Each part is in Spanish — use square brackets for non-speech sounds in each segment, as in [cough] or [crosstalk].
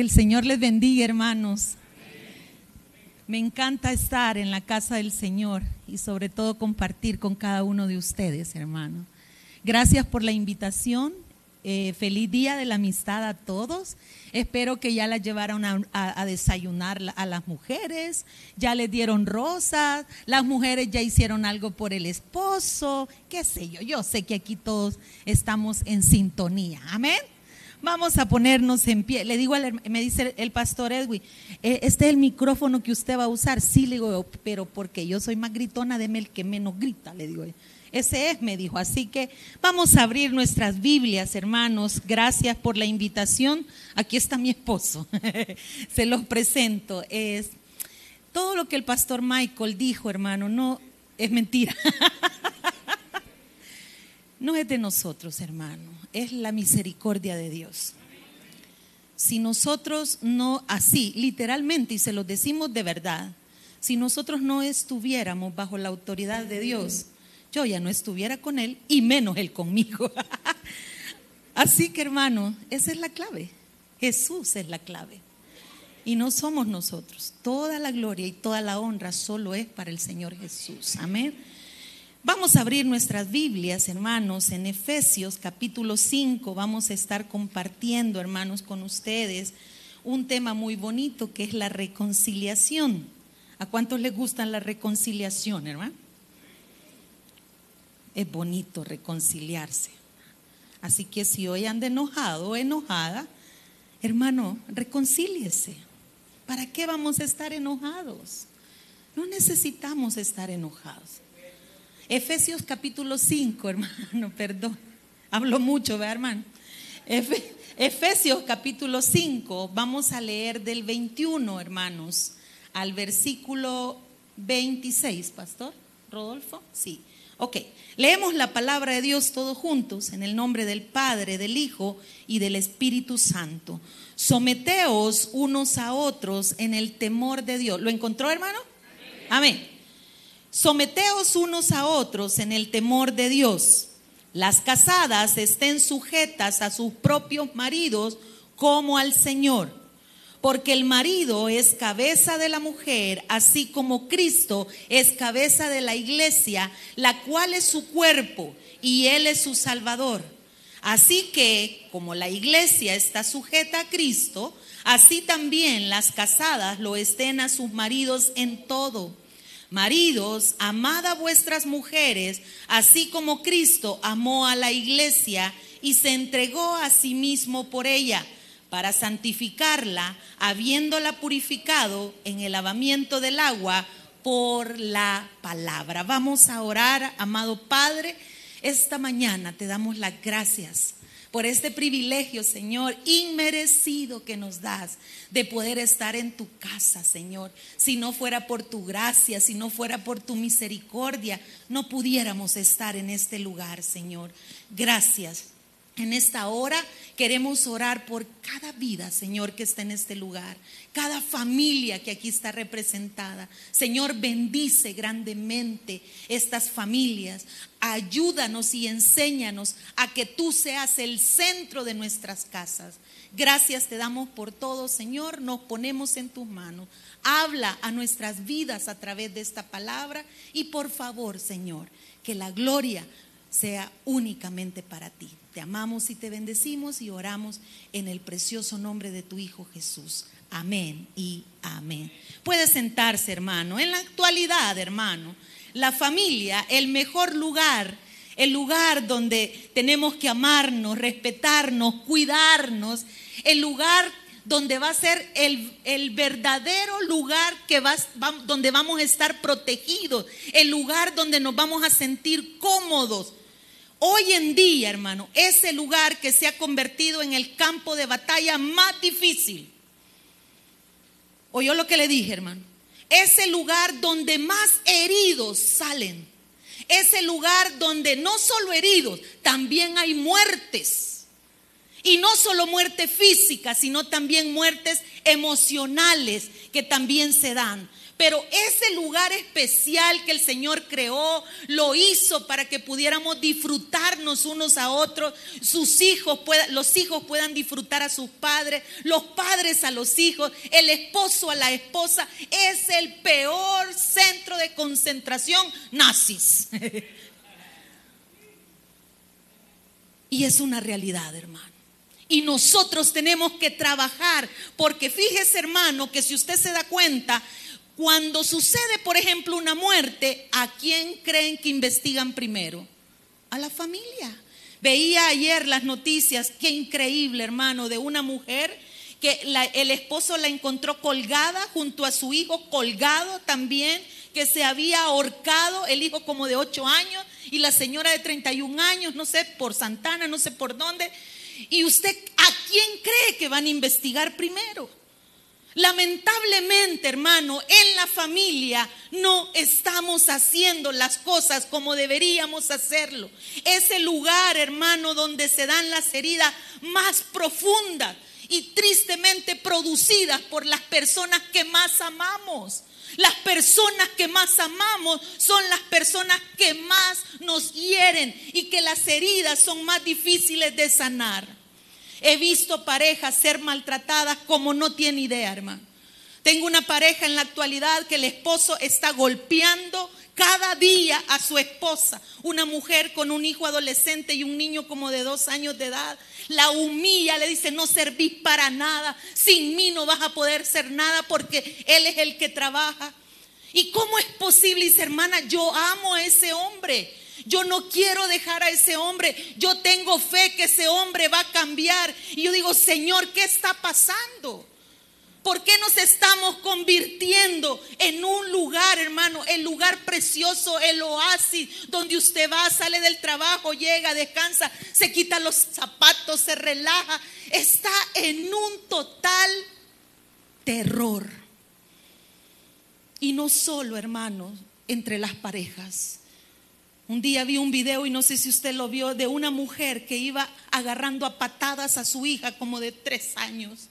Que el Señor les bendiga, hermanos. Me encanta estar en la casa del Señor y sobre todo compartir con cada uno de ustedes, hermano. Gracias por la invitación. Eh, feliz día de la amistad a todos. Espero que ya la llevaron a, a, desayunar a las mujeres, ya les dieron rosas, las mujeres ya hicieron algo por el esposo, qué sé yo. Yo sé que aquí todos estamos en sintonía. Amén. Vamos a ponernos en pie. Le digo, me dice el pastor Edwin, eh, este es el micrófono que usted va a usar. Sí, le digo, pero porque yo soy más gritona, deme el que menos grita, le digo. Ese es, me dijo. Así que vamos a abrir nuestras Biblias, hermanos. Gracias por la invitación. Aquí está mi esposo. [laughs] Se los presento. Es todo lo que el pastor Michael dijo, hermano, no es mentira. [laughs] no es de nosotros, hermano. Es la misericordia de Dios. Si nosotros no así, literalmente, y se lo decimos de verdad, si nosotros no estuviéramos bajo la autoridad de Dios, yo ya no estuviera con Él y menos Él conmigo. [laughs] Así que hermano, esa es la clave. Jesús es la clave. Y no somos nosotros. Toda la gloria y toda la honra solo es para el Señor Jesús. Amén. Vamos a abrir nuestras Biblias, hermanos, en Efesios capítulo 5. Vamos a estar compartiendo, hermanos, con ustedes un tema muy bonito que es la reconciliación. ¿A cuántos les gusta la reconciliación, hermano? es bonito reconciliarse. Así que si hoy anda enojado o enojada, hermano, reconcíliese. ¿Para qué vamos a estar enojados? No necesitamos estar enojados. Efesios capítulo 5, hermano, [laughs] perdón. Hablo mucho, ¿verdad, hermano? Efesios capítulo 5, vamos a leer del 21, hermanos, al versículo 26, pastor Rodolfo. Sí. Ok, leemos la palabra de Dios todos juntos en el nombre del Padre, del Hijo y del Espíritu Santo. Someteos unos a otros en el temor de Dios. ¿Lo encontró, hermano? Amén. Someteos unos a otros en el temor de Dios. Las casadas estén sujetas a sus propios maridos como al Señor porque el marido es cabeza de la mujer, así como Cristo es cabeza de la iglesia, la cual es su cuerpo y Él es su Salvador. Así que, como la iglesia está sujeta a Cristo, así también las casadas lo estén a sus maridos en todo. Maridos, amad a vuestras mujeres, así como Cristo amó a la iglesia y se entregó a sí mismo por ella para santificarla, habiéndola purificado en el lavamiento del agua por la palabra. Vamos a orar, amado Padre. Esta mañana te damos las gracias por este privilegio, Señor, inmerecido que nos das de poder estar en tu casa, Señor. Si no fuera por tu gracia, si no fuera por tu misericordia, no pudiéramos estar en este lugar, Señor. Gracias en esta hora queremos orar por cada vida, Señor, que está en este lugar, cada familia que aquí está representada. Señor, bendice grandemente estas familias. Ayúdanos y enséñanos a que tú seas el centro de nuestras casas. Gracias te damos por todo, Señor. Nos ponemos en tus manos. Habla a nuestras vidas a través de esta palabra y por favor, Señor, que la gloria sea únicamente para ti. Te amamos y te bendecimos y oramos en el precioso nombre de tu Hijo Jesús. Amén y amén. Puede sentarse, hermano. En la actualidad, hermano, la familia, el mejor lugar, el lugar donde tenemos que amarnos, respetarnos, cuidarnos, el lugar donde va a ser el, el verdadero lugar que va, donde vamos a estar protegidos, el lugar donde nos vamos a sentir cómodos, Hoy en día, hermano, ese lugar que se ha convertido en el campo de batalla más difícil. ¿Oyó lo que le dije, hermano? Ese lugar donde más heridos salen. Ese lugar donde no solo heridos, también hay muertes. Y no solo muerte física, sino también muertes emocionales que también se dan. Pero ese lugar especial que el Señor creó, lo hizo para que pudiéramos disfrutarnos unos a otros, sus hijos, los hijos puedan disfrutar a sus padres, los padres a los hijos, el esposo a la esposa. Es el peor centro de concentración nazis. [laughs] y es una realidad, hermano. Y nosotros tenemos que trabajar, porque fíjese hermano que si usted se da cuenta, cuando sucede, por ejemplo, una muerte, ¿a quién creen que investigan primero? A la familia. Veía ayer las noticias, qué increíble, hermano, de una mujer que el esposo la encontró colgada junto a su hijo, colgado también, que se había ahorcado, el hijo como de 8 años y la señora de 31 años, no sé, por Santana, no sé por dónde. ¿Y usted a quién cree que van a investigar primero? Lamentablemente, hermano, en la familia no estamos haciendo las cosas como deberíamos hacerlo. Es el lugar, hermano, donde se dan las heridas más profundas y tristemente producidas por las personas que más amamos. Las personas que más amamos son las personas que más nos hieren y que las heridas son más difíciles de sanar. He visto parejas ser maltratadas como no tiene idea, hermano. Tengo una pareja en la actualidad que el esposo está golpeando cada día a su esposa, una mujer con un hijo adolescente y un niño como de dos años de edad. La humilla, le dice, no servís para nada, sin mí no vas a poder ser nada porque Él es el que trabaja. ¿Y cómo es posible? Dice, hermana, yo amo a ese hombre. Yo no quiero dejar a ese hombre. Yo tengo fe que ese hombre va a cambiar. Y yo digo, Señor, ¿qué está pasando? ¿Por qué nos estamos convirtiendo en un lugar, hermano, el lugar precioso, el oasis, donde usted va, sale del trabajo, llega, descansa, se quita los zapatos, se relaja? Está en un total terror. Y no solo, hermanos, entre las parejas. Un día vi un video y no sé si usted lo vio de una mujer que iba agarrando a patadas a su hija como de tres años.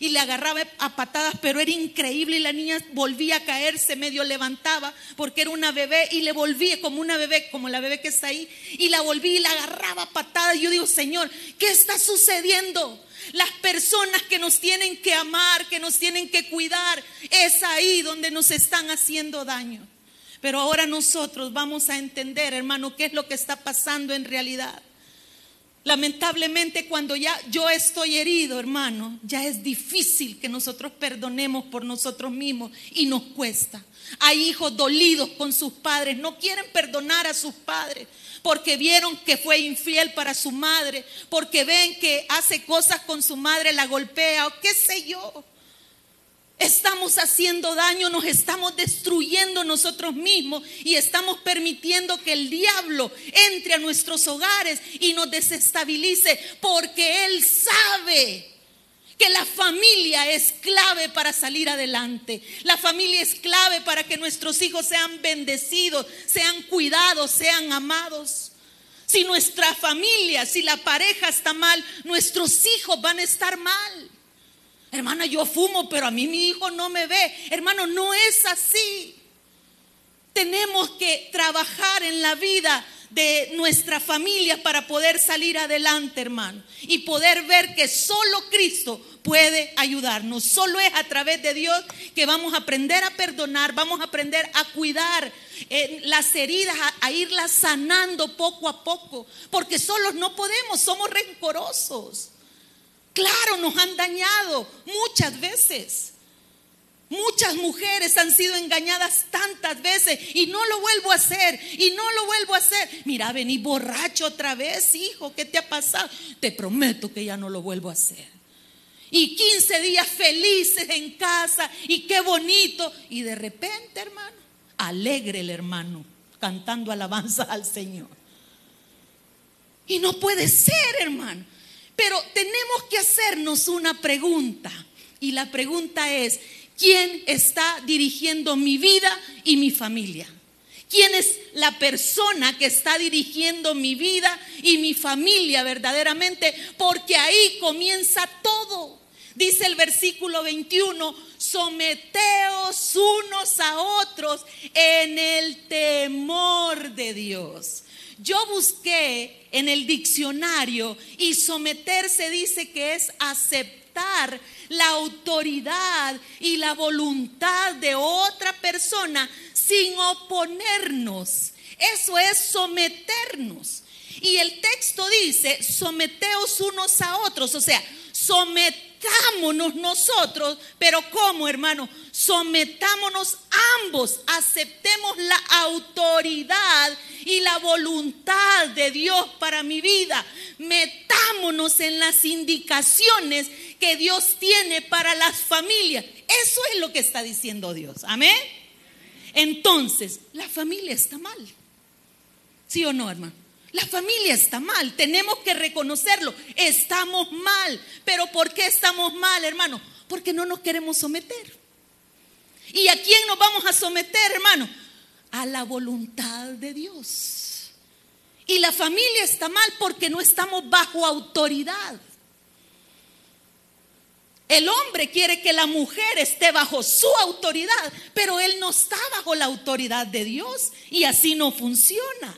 Y le agarraba a patadas, pero era increíble y la niña volvía a caerse, medio levantaba porque era una bebé y le volvía como una bebé, como la bebé que está ahí, y la volvía y la agarraba a patadas. Y yo digo, Señor, ¿qué está sucediendo? Las personas que nos tienen que amar, que nos tienen que cuidar, es ahí donde nos están haciendo daño. Pero ahora nosotros vamos a entender, hermano, qué es lo que está pasando en realidad. Lamentablemente cuando ya yo estoy herido, hermano, ya es difícil que nosotros perdonemos por nosotros mismos y nos cuesta. Hay hijos dolidos con sus padres, no quieren perdonar a sus padres porque vieron que fue infiel para su madre, porque ven que hace cosas con su madre, la golpea o qué sé yo. Estamos haciendo daño, nos estamos destruyendo nosotros mismos y estamos permitiendo que el diablo entre a nuestros hogares y nos desestabilice porque él sabe que la familia es clave para salir adelante. La familia es clave para que nuestros hijos sean bendecidos, sean cuidados, sean amados. Si nuestra familia, si la pareja está mal, nuestros hijos van a estar mal. Hermana, yo fumo, pero a mí mi hijo no me ve. Hermano, no es así. Tenemos que trabajar en la vida de nuestra familia para poder salir adelante, hermano. Y poder ver que solo Cristo puede ayudarnos. Solo es a través de Dios que vamos a aprender a perdonar, vamos a aprender a cuidar eh, las heridas, a, a irlas sanando poco a poco. Porque solos no podemos, somos rencorosos. Claro, nos han dañado muchas veces. Muchas mujeres han sido engañadas tantas veces y no lo vuelvo a hacer y no lo vuelvo a hacer. Mira, vení borracho otra vez, hijo, ¿qué te ha pasado? Te prometo que ya no lo vuelvo a hacer. Y 15 días felices en casa y qué bonito. Y de repente, hermano, alegre el hermano, cantando alabanza al Señor. Y no puede ser, hermano. Pero tenemos que hacernos una pregunta. Y la pregunta es, ¿quién está dirigiendo mi vida y mi familia? quién es la persona que está dirigiendo mi vida y mi familia verdaderamente, porque ahí comienza todo. Dice el versículo 21, someteos unos a otros en el temor de Dios. Yo busqué en el diccionario y someterse dice que es aceptar la autoridad y la voluntad de otra persona sin oponernos. Eso es someternos. Y el texto dice, someteos unos a otros, o sea, sometámonos nosotros, pero ¿cómo, hermano? Sometámonos ambos, aceptemos la autoridad y la voluntad de Dios para mi vida. Metámonos en las indicaciones que Dios tiene para las familias. Eso es lo que está diciendo Dios. Amén. Entonces, la familia está mal. ¿Sí o no, hermano? La familia está mal, tenemos que reconocerlo, estamos mal. Pero ¿por qué estamos mal, hermano? Porque no nos queremos someter. ¿Y a quién nos vamos a someter, hermano? A la voluntad de Dios. Y la familia está mal porque no estamos bajo autoridad. El hombre quiere que la mujer esté bajo su autoridad, pero él no está bajo la autoridad de Dios y así no funciona.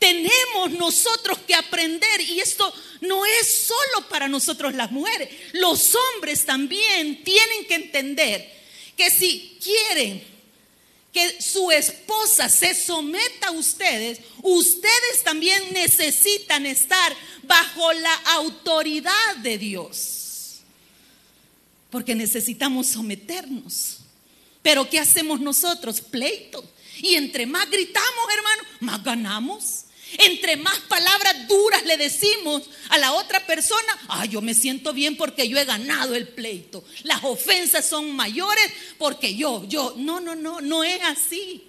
Tenemos nosotros que aprender y esto no es solo para nosotros las mujeres, los hombres también tienen que entender que si quieren que su esposa se someta a ustedes, ustedes también necesitan estar bajo la autoridad de Dios porque necesitamos someternos. Pero ¿qué hacemos nosotros? Pleito. Y entre más gritamos, hermano, más ganamos. Entre más palabras duras le decimos a la otra persona, ah, yo me siento bien porque yo he ganado el pleito. Las ofensas son mayores porque yo, yo, no, no, no, no es así.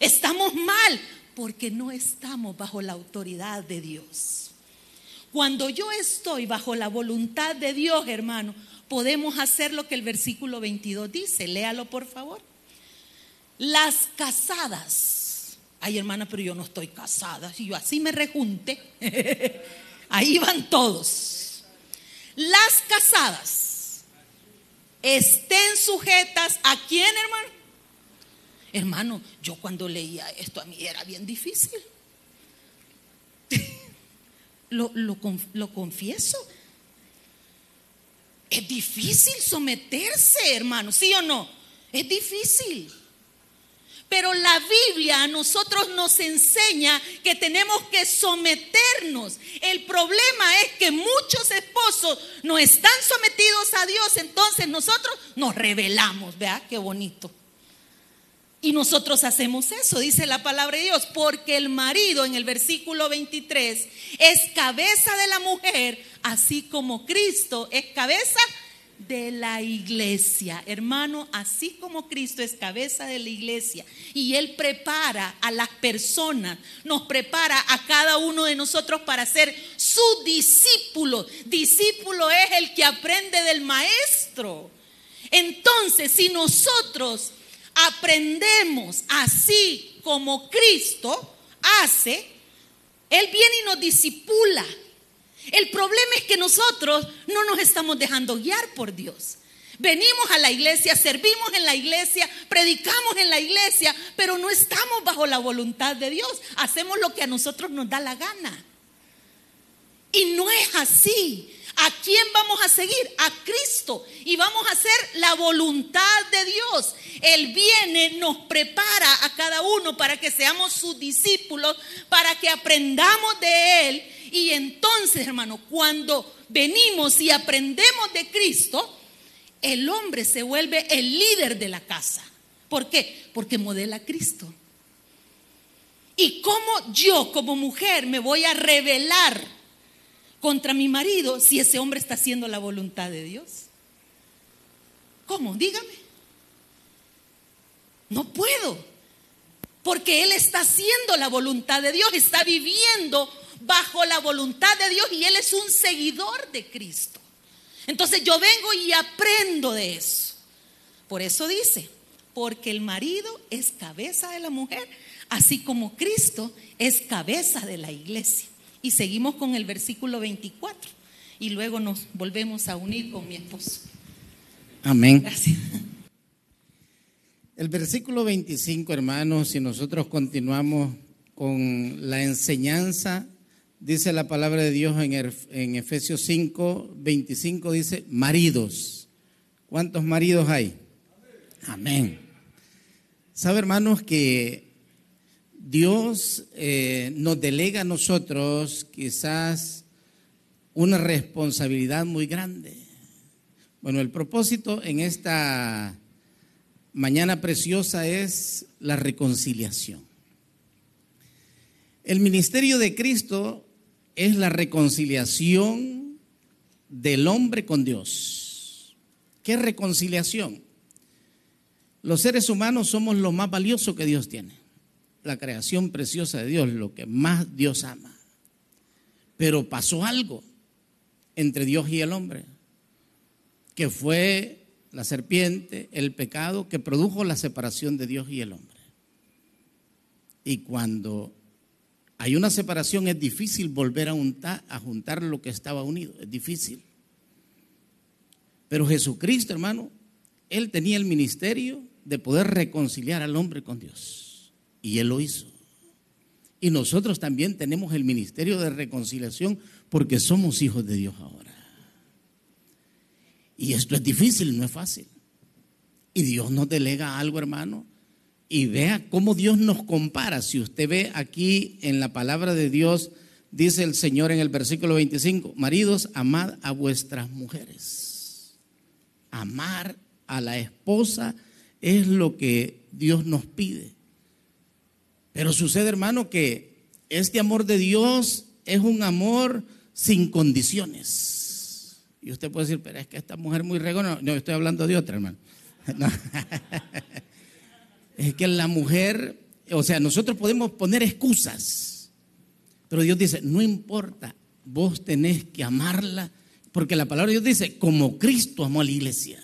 Estamos mal porque no estamos bajo la autoridad de Dios. Cuando yo estoy bajo la voluntad de Dios, hermano, podemos hacer lo que el versículo 22 dice. Léalo, por favor. Las casadas. Ay, hermana, pero yo no estoy casada. Si yo así me rejunte, [laughs] ahí van todos. Las casadas estén sujetas a quién, hermano? Hermano, yo cuando leía esto a mí era bien difícil. [laughs] lo, lo confieso. Es difícil someterse, hermano, ¿sí o no? Es difícil. Pero la Biblia a nosotros nos enseña que tenemos que someternos. El problema es que muchos esposos no están sometidos a Dios, entonces nosotros nos rebelamos, ¿vea? Qué bonito. Y nosotros hacemos eso, dice la palabra de Dios, porque el marido en el versículo 23 es cabeza de la mujer, así como Cristo es cabeza de la iglesia. Hermano, así como Cristo es cabeza de la iglesia y Él prepara a las personas, nos prepara a cada uno de nosotros para ser su discípulo. Discípulo es el que aprende del maestro. Entonces, si nosotros aprendemos así como Cristo hace, Él viene y nos disipula. El problema es que nosotros no nos estamos dejando guiar por Dios. Venimos a la iglesia, servimos en la iglesia, predicamos en la iglesia, pero no estamos bajo la voluntad de Dios. Hacemos lo que a nosotros nos da la gana. Y no es así. ¿A quién vamos a seguir? A Cristo. Y vamos a hacer la voluntad de Dios. Él viene, nos prepara a cada uno para que seamos sus discípulos, para que aprendamos de Él. Y entonces, hermano, cuando venimos y aprendemos de Cristo, el hombre se vuelve el líder de la casa. ¿Por qué? Porque modela a Cristo. ¿Y cómo yo como mujer me voy a revelar contra mi marido si ese hombre está haciendo la voluntad de Dios? ¿Cómo? Dígame. No puedo. Porque Él está haciendo la voluntad de Dios, está viviendo bajo la voluntad de Dios y Él es un seguidor de Cristo. Entonces yo vengo y aprendo de eso. Por eso dice, porque el marido es cabeza de la mujer, así como Cristo es cabeza de la iglesia. Y seguimos con el versículo 24 y luego nos volvemos a unir con mi esposo. Amén. Gracias. El versículo 25, hermanos, si nosotros continuamos con la enseñanza, dice la palabra de Dios en, Efesios 5, 25, dice, maridos. ¿Cuántos maridos hay? Amén. Sabe, hermanos, que Dios eh, nos delega a nosotros quizás una responsabilidad muy grande. Bueno, el propósito en esta mañana preciosa es la reconciliación. El ministerio de Cristo es la reconciliación del hombre con Dios. ¿Qué reconciliación? Los seres humanos somos lo más valioso que Dios tiene. La creación preciosa de Dios, lo que más Dios ama. Pero pasó algo entre Dios y el hombre, que fue la serpiente, el pecado que produjo la separación de Dios y el hombre. Y cuando hay una separación es difícil volver a juntar, lo que estaba unido, es difícil. Pero Jesucristo, hermano, él tenía el ministerio de poder reconciliar al hombre con Dios. Y Él lo hizo. Y nosotros también tenemos el ministerio de reconciliación porque somos hijos de Dios ahora. Y esto es difícil, no es fácil. Y Dios nos delega algo, hermano. Y vea cómo Dios nos compara. Si usted ve aquí en la palabra de Dios, dice el Señor en el versículo 25, maridos, amad a vuestras mujeres. Amar a la esposa es lo que Dios nos pide. Pero sucede, hermano, que este amor de Dios es un amor sin condiciones. Y usted puede decir, pero es que esta mujer muy regona. No, estoy hablando de otra, hermano. [laughs] es que la mujer, o sea, nosotros podemos poner excusas. Pero Dios dice, no importa, vos tenés que amarla. Porque la palabra de Dios dice, como Cristo amó a la iglesia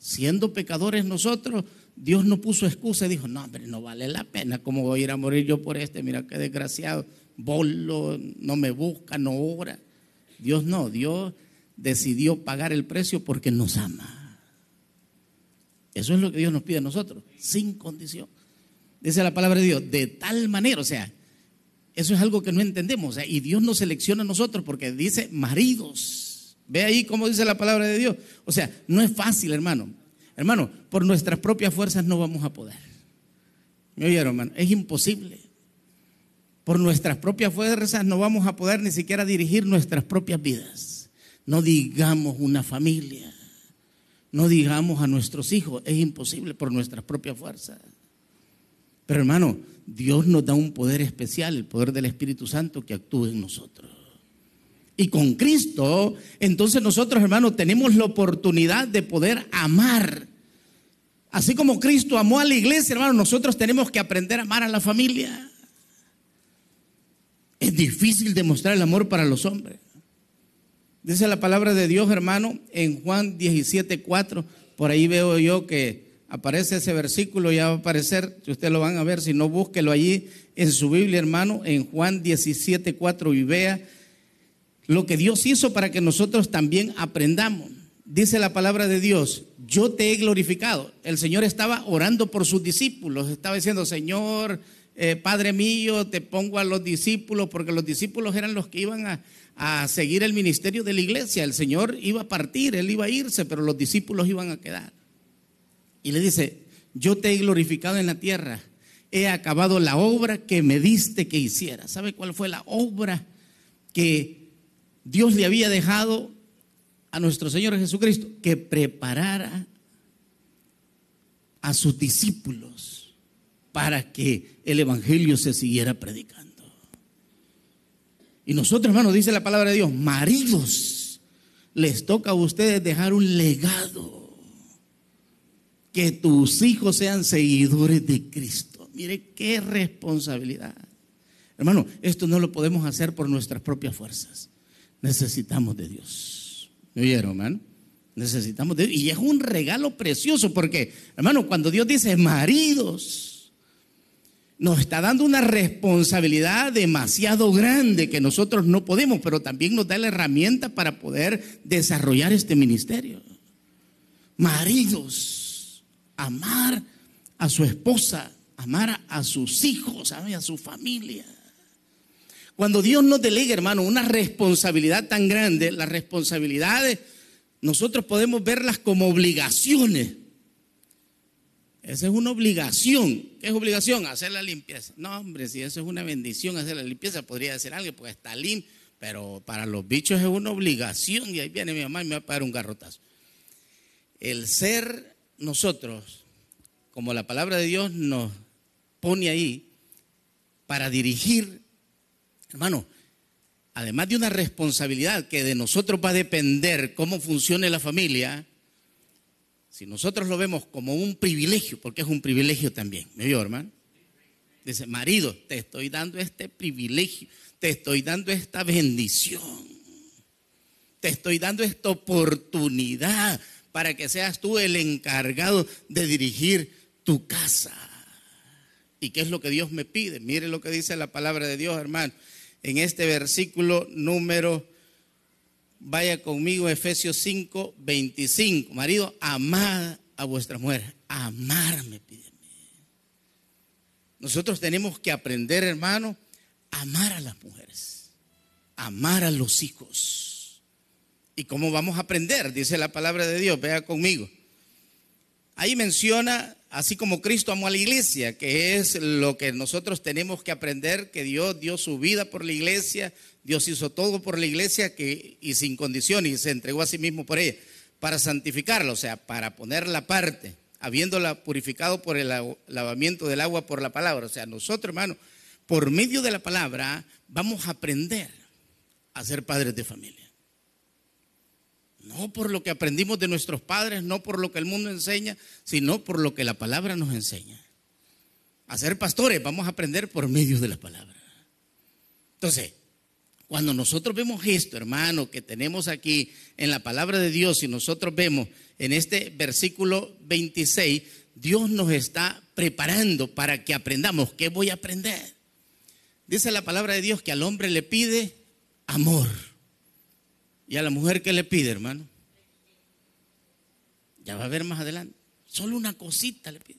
siendo pecadores nosotros, Dios no puso excusa y dijo, no, hombre, no vale la pena, ¿cómo voy a ir a morir yo por este? Mira qué desgraciado, bolo, no me busca, no ora. Dios no, Dios decidió pagar el precio porque nos ama. Eso es lo que Dios nos pide a nosotros, sin condición. Dice la palabra de Dios, de tal manera, o sea, eso es algo que no entendemos. y Dios nos selecciona a nosotros porque dice maridos. Ve ahí cómo dice la palabra de Dios. O sea, no es fácil, hermano. Hermano, por nuestras propias fuerzas no vamos a poder. ¿Me oyeron, hermano? Es imposible. Por nuestras propias fuerzas no vamos a poder ni siquiera dirigir nuestras propias vidas. No digamos una familia. No digamos a nuestros hijos. Es imposible por nuestras propias fuerzas. Pero hermano, Dios nos da un poder especial, el poder del Espíritu Santo que actúa en nosotros y con Cristo, entonces nosotros, hermanos, tenemos la oportunidad de poder amar. Así como Cristo amó a la iglesia, hermano, nosotros tenemos que aprender a amar a la familia. Es difícil demostrar el amor para los hombres. Dice la palabra de Dios, hermano, en Juan 17, 4. Por ahí veo yo que aparece ese versículo, ya va a aparecer, si ustedes lo van a ver, si no, búsquelo allí en su Biblia, hermano, en Juan 17, 4 y vea lo que Dios hizo para que nosotros también aprendamos. Dice la palabra de Dios, yo te he glorificado. El Señor estaba orando por sus discípulos, estaba diciendo, Señor, eh, Padre mío, te pongo a los discípulos, porque los discípulos eran los que iban a, a seguir el ministerio de la iglesia. El Señor iba a partir, Él iba a irse, pero los discípulos iban a quedar. Y le dice, yo te he glorificado en la tierra, he acabado la obra que me diste que hiciera. ¿Sabe cuál fue la obra que Dios le había dejado a nuestro Señor Jesucristo que preparara a sus discípulos para que el Evangelio se siguiera predicando. Y nosotros, hermanos, dice la palabra de Dios, maridos, les toca a ustedes dejar un legado. Que tus hijos sean seguidores de Cristo. Mire qué responsabilidad. Hermano, esto no lo podemos hacer por nuestras propias fuerzas necesitamos de Dios. ¿Me oyeron, hermano? Necesitamos de Y es un regalo precioso porque, hermano, cuando Dios dice maridos, nos está dando una responsabilidad demasiado grande que nosotros no podemos, pero también nos da la herramienta para poder desarrollar este ministerio. Maridos, amar a su esposa, amar a sus hijos, a su familia. Cuando Dios nos delega, hermano, una responsabilidad tan grande, las responsabilidades nosotros podemos verlas como obligaciones. Esa es una obligación. ¿Qué es obligación? Hacer la limpieza. No, hombre, si eso es una bendición, hacer la limpieza, podría decir alguien, porque está limpio. Pero para los bichos es una obligación y ahí viene mi mamá y me va a pagar un garrotazo. El ser nosotros, como la palabra de Dios nos pone ahí, para dirigir, hermano, además de una responsabilidad que de nosotros va a depender cómo funcione la familia, si nosotros lo vemos como un privilegio, porque es un privilegio también, ¿me vio, hermano? Dice, marido, te estoy dando este privilegio, te estoy dando esta bendición, te estoy dando esta oportunidad para que seas tú el encargado de dirigir tu casa. ¿Y qué es lo que Dios me pide? Mire lo que dice la palabra de Dios, hermano en este versículo número, vaya conmigo, Efesios 5, 25. Marido, amad a vuestra mujer. Amarme, pídeme. Nosotros tenemos que aprender, hermano, a amar a las mujeres, amar a los hijos. ¿Y cómo vamos a aprender? Dice la palabra de Dios, vea conmigo. Ahí menciona así como Cristo amó a la iglesia, que es lo que nosotros tenemos que aprender, que Dios dio su vida por la iglesia, Dios hizo todo por la iglesia que, y sin condiciones y se entregó a sí mismo por ella, para santificarla, o sea, para ponerla parte, habiéndola purificado por el lavamiento del agua por la palabra. O sea, nosotros, hermano, por medio de la palabra vamos a aprender a ser padres de familia. No por lo que aprendimos de nuestros padres, no por lo que el mundo enseña, sino por lo que la palabra nos enseña. A ser pastores vamos a aprender por medio de la palabra. Entonces, cuando nosotros vemos esto, hermano, que tenemos aquí en la palabra de Dios y nosotros vemos en este versículo 26, Dios nos está preparando para que aprendamos. ¿Qué voy a aprender? Dice la palabra de Dios que al hombre le pide amor. ¿Y a la mujer qué le pide, hermano? Ya va a ver más adelante. Solo una cosita le pide.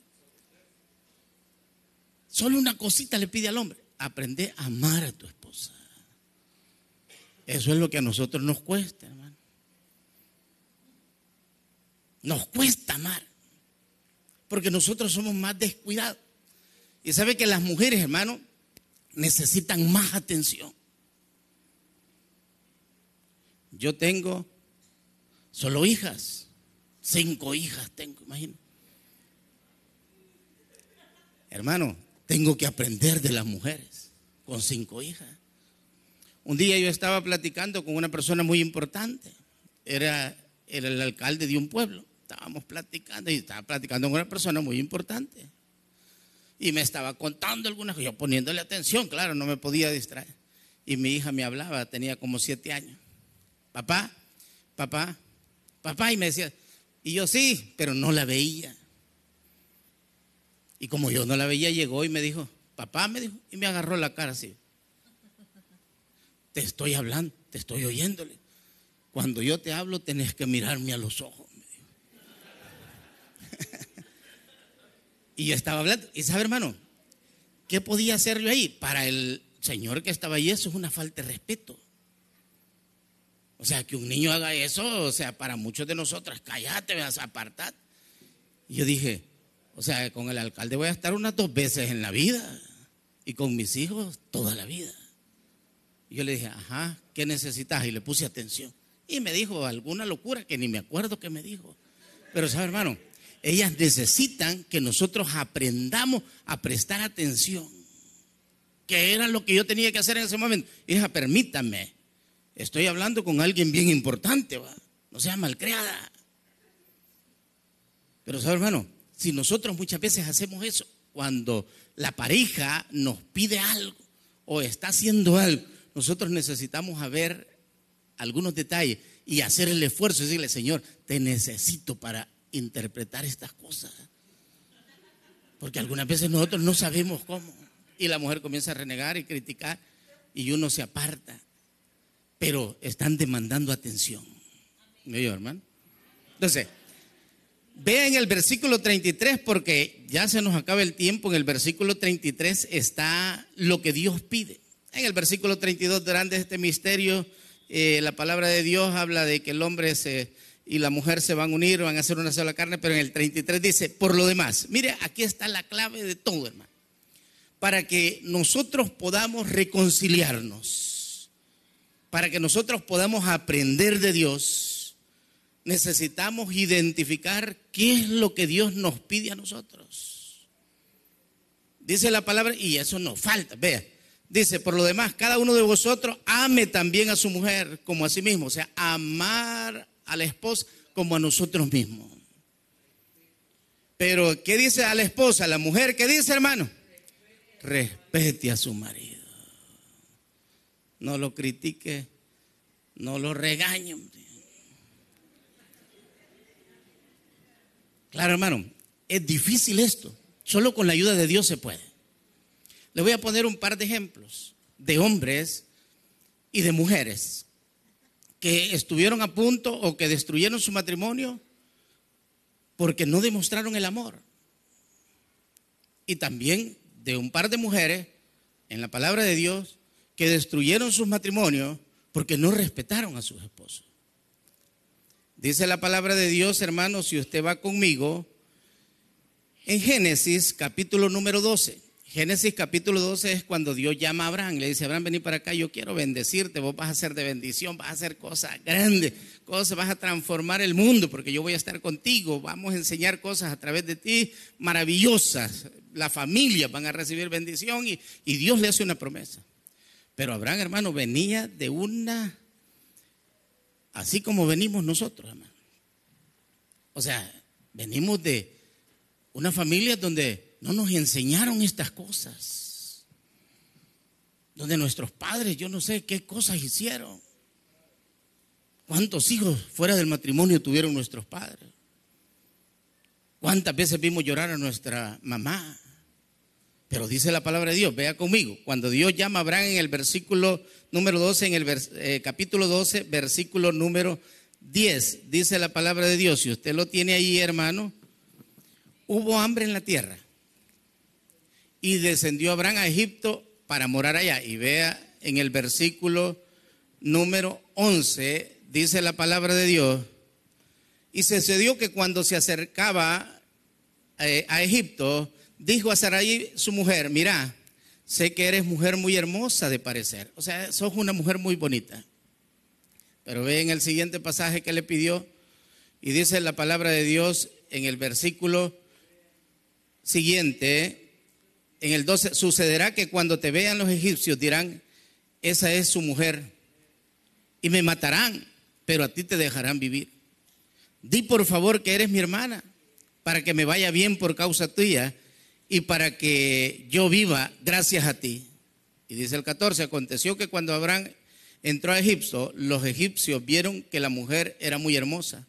Solo una cosita le pide al hombre. Aprende a amar a tu esposa. Eso es lo que a nosotros nos cuesta, hermano. Nos cuesta amar. Porque nosotros somos más descuidados. Y sabe que las mujeres, hermano, necesitan más atención. Yo tengo solo hijas, cinco hijas tengo, imagínate. Hermano, tengo que aprender de las mujeres con cinco hijas. Un día yo estaba platicando con una persona muy importante, era, el alcalde de un pueblo. Estábamos platicando y estaba platicando con una persona muy importante. Y me estaba contando algunas cosas, yo poniéndole atención, claro, no me podía distraer. Y mi hija me hablaba, tenía como siete años papá, papá, papá, y me decía, y yo sí, pero no la veía. Y como yo no la veía, llegó y me dijo, papá, me dijo, y me agarró la cara así. Te estoy hablando, te estoy oyéndole. Cuando yo te hablo, tenés que mirarme a los ojos. Me dijo. [laughs] y yo estaba hablando. Y sabe, hermano, ¿qué podía hacer yo ahí? Para el señor que estaba ahí, eso es una falta de respeto. O sea, que un niño haga eso, o sea, para muchos de nosotros, cállate, vas a apartar. Y yo dije, o sea, con el alcalde voy a estar unas dos veces en la vida y con mis hijos toda la vida. Yo le dije, ajá, ¿qué necesitas? Y le puse atención. Y me dijo alguna locura que ni me acuerdo que me dijo. Pero, ¿sabe, hermano? Ellas necesitan que nosotros aprendamos a prestar atención. Que era lo que yo tenía que hacer en ese momento. Hija, permítame Estoy hablando con alguien bien importante, ¿va? no sea malcriada. Pero, ¿sabe, hermano? Si nosotros muchas veces hacemos eso, cuando la pareja nos pide algo o está haciendo algo, nosotros necesitamos ver algunos detalles y hacer el esfuerzo y decirle, Señor, te necesito para interpretar estas cosas. Porque algunas veces nosotros no sabemos cómo. Y la mujer comienza a renegar y criticar y uno se aparta. Pero están demandando atención. ¿Me oye, hermano? Entonces, vean el versículo 33 porque ya se nos acaba el tiempo. En el versículo 33 está lo que Dios pide. En el versículo 32, durante este misterio, eh, la palabra de Dios habla de que el hombre se, y la mujer se van a unir, van a hacer una sola carne, pero en el 33 dice, por lo demás, mire, aquí está la clave de todo, hermano, para que nosotros podamos reconciliarnos, para que nosotros podamos aprender de Dios, necesitamos identificar qué es lo que Dios nos pide a nosotros. Dice la palabra, y eso nos falta, vea, Dice, por lo demás, cada uno de vosotros ame también a su mujer como a sí mismo. O sea, amar a la esposa como a nosotros mismos. Pero, ¿qué dice a la esposa? La mujer, ¿qué dice, hermano? Respete a su marido. No lo critique, no lo regañe. Claro, hermano, es difícil esto. Solo con la ayuda de Dios se puede. Le voy a poner un par de ejemplos de hombres y de mujeres que estuvieron a punto o que destruyeron su matrimonio porque no demostraron el amor. Y también de un par de mujeres en la palabra de Dios que destruyeron sus matrimonios porque no respetaron a sus esposos. Dice la palabra de Dios, hermanos, si usted va conmigo, en Génesis capítulo número 12. Génesis capítulo 12 es cuando Dios llama a Abraham, le dice, Abraham, vení para acá, yo quiero bendecirte, vos vas a ser de bendición, vas a hacer cosas grandes, cosas, vas a transformar el mundo, porque yo voy a estar contigo, vamos a enseñar cosas a través de ti maravillosas, la familia van a recibir bendición y, y Dios le hace una promesa. Pero Abraham, hermano, venía de una, así como venimos nosotros, hermano. O sea, venimos de una familia donde no nos enseñaron estas cosas. Donde nuestros padres, yo no sé qué cosas hicieron. ¿Cuántos hijos fuera del matrimonio tuvieron nuestros padres? ¿Cuántas veces vimos llorar a nuestra mamá? Pero dice la palabra de Dios, vea conmigo, cuando Dios llama a Abraham en el versículo número 12, en el eh, capítulo 12, versículo número 10, dice la palabra de Dios, si usted lo tiene ahí, hermano, hubo hambre en la tierra y descendió Abraham a Egipto para morar allá. Y vea en el versículo número 11, dice la palabra de Dios, y sucedió que cuando se acercaba eh, a Egipto, dijo a Sarai su mujer, mira, sé que eres mujer muy hermosa de parecer, o sea, sos una mujer muy bonita. Pero ve en el siguiente pasaje que le pidió, y dice la palabra de Dios en el versículo siguiente, en el 12, sucederá que cuando te vean los egipcios dirán, esa es su mujer, y me matarán, pero a ti te dejarán vivir. Di por favor que eres mi hermana, para que me vaya bien por causa tuya y para que yo viva gracias a ti. Y dice el 14, aconteció que cuando Abraham entró a Egipto, los egipcios vieron que la mujer era muy hermosa,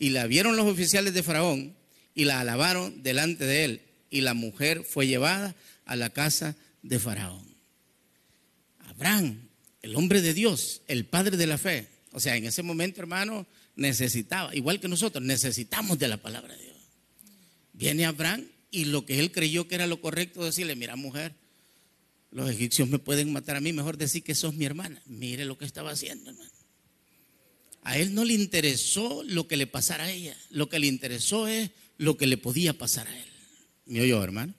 y la vieron los oficiales de Faraón y la alabaron delante de él y la mujer fue llevada a la casa de Faraón. Abraham, el hombre de Dios, el padre de la fe. O sea, en ese momento, hermano, necesitaba, igual que nosotros, necesitamos de la palabra de Dios. Viene Abraham y lo que él creyó que era lo correcto, decirle, mira mujer, los egipcios me pueden matar a mí, mejor decir que sos mi hermana. Mire lo que estaba haciendo, hermano. A él no le interesó lo que le pasara a ella, lo que le interesó es lo que le podía pasar a él. ¿Me oyó, hermano?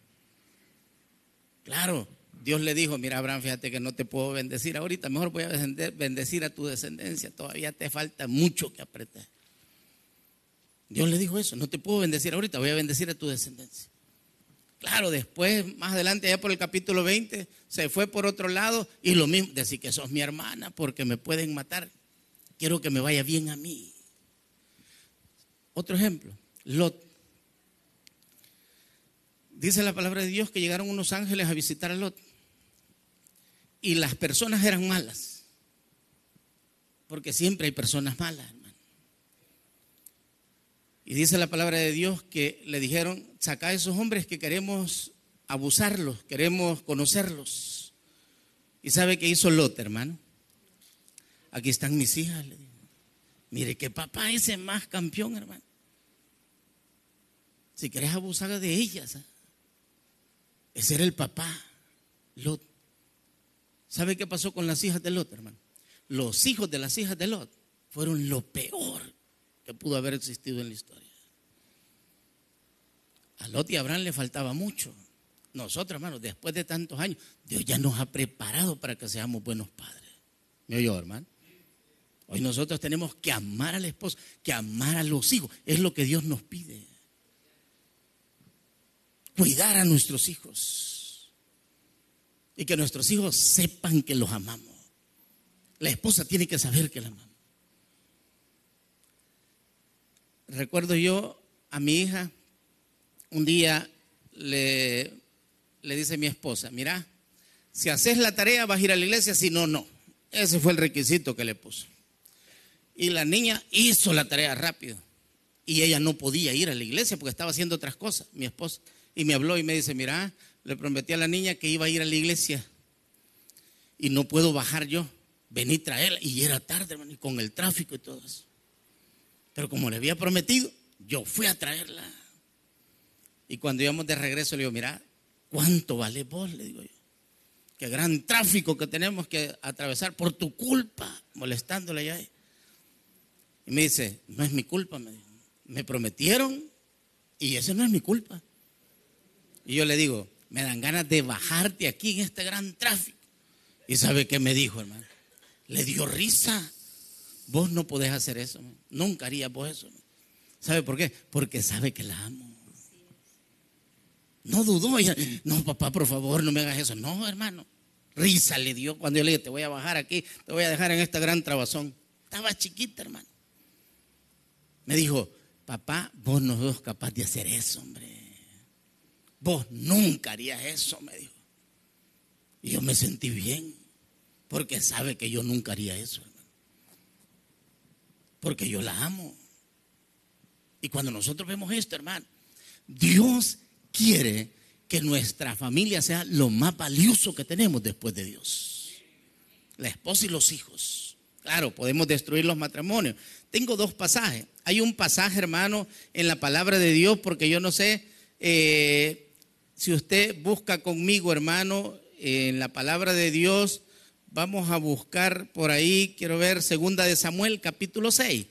Claro, Dios le dijo, mira Abraham, fíjate que no te puedo bendecir ahorita, mejor voy a bendecir a tu descendencia, todavía te falta mucho que apretar. Dios le dijo eso, no te puedo bendecir ahorita, voy a bendecir a tu descendencia. Claro, después, más adelante, ya por el capítulo 20, se fue por otro lado y lo mismo, decir que sos mi hermana porque me pueden matar, quiero que me vaya bien a mí. Otro ejemplo, Lot. Dice la palabra de Dios que llegaron unos ángeles a visitar a Lot. Y las personas eran malas. Porque siempre hay personas malas, hermano. Y dice la palabra de Dios que le dijeron, saca a esos hombres que queremos abusarlos, queremos conocerlos. ¿Y sabe qué hizo Lot, hermano? Aquí están mis hijas, le. Mire que papá ese más campeón, hermano. Si querés abusar de ellas, ¿eh? Ese era el papá, Lot. ¿Sabe qué pasó con las hijas de Lot, hermano? Los hijos de las hijas de Lot fueron lo peor que pudo haber existido en la historia. A Lot y a Abraham le faltaba mucho. Nosotros, hermano, después de tantos años, Dios ya nos ha preparado para que seamos buenos padres. ¿Me oyó, hermano? Hoy nosotros tenemos que amar al esposo, que amar a los hijos. Es lo que Dios nos pide. Cuidar a nuestros hijos. Y que nuestros hijos sepan que los amamos. La esposa tiene que saber que la amamos. Recuerdo yo a mi hija, un día le, le dice mi esposa, mira, si haces la tarea vas a ir a la iglesia, si no, no. Ese fue el requisito que le puso. Y la niña hizo la tarea rápido. Y ella no podía ir a la iglesia porque estaba haciendo otras cosas, mi esposa. Y me habló y me dice, mira, le prometí a la niña que iba a ir a la iglesia. Y no puedo bajar yo. Vení traerla. Y era tarde, hermano, y con el tráfico y todo eso. Pero como le había prometido, yo fui a traerla. Y cuando íbamos de regreso, le digo, mira, ¿cuánto vale vos? Le digo yo. Qué gran tráfico que tenemos que atravesar por tu culpa, molestándole ya. Y me dice, no es mi culpa, me, me prometieron y eso no es mi culpa. Y yo le digo, me dan ganas de bajarte aquí en este gran tráfico. ¿Y sabe qué me dijo, hermano? Le dio risa. Vos no podés hacer eso. Nunca harías vos eso. ¿Sabe por qué? Porque sabe que la amo. No dudó. no, papá, por favor, no me hagas eso. No, hermano. Risa le dio cuando yo le dije, te voy a bajar aquí, te voy a dejar en esta gran trabazón. Estaba chiquita, hermano. Me dijo, papá, vos no sos capaz de hacer eso, hombre. Vos nunca harías eso, me dijo. Y yo me sentí bien, porque sabe que yo nunca haría eso, hermano. Porque yo la amo. Y cuando nosotros vemos esto, hermano, Dios quiere que nuestra familia sea lo más valioso que tenemos después de Dios. La esposa y los hijos. Claro, podemos destruir los matrimonios. Tengo dos pasajes. Hay un pasaje, hermano, en la palabra de Dios, porque yo no sé eh, si usted busca conmigo, hermano, en la palabra de Dios, vamos a buscar por ahí, quiero ver, segunda de Samuel, capítulo 6.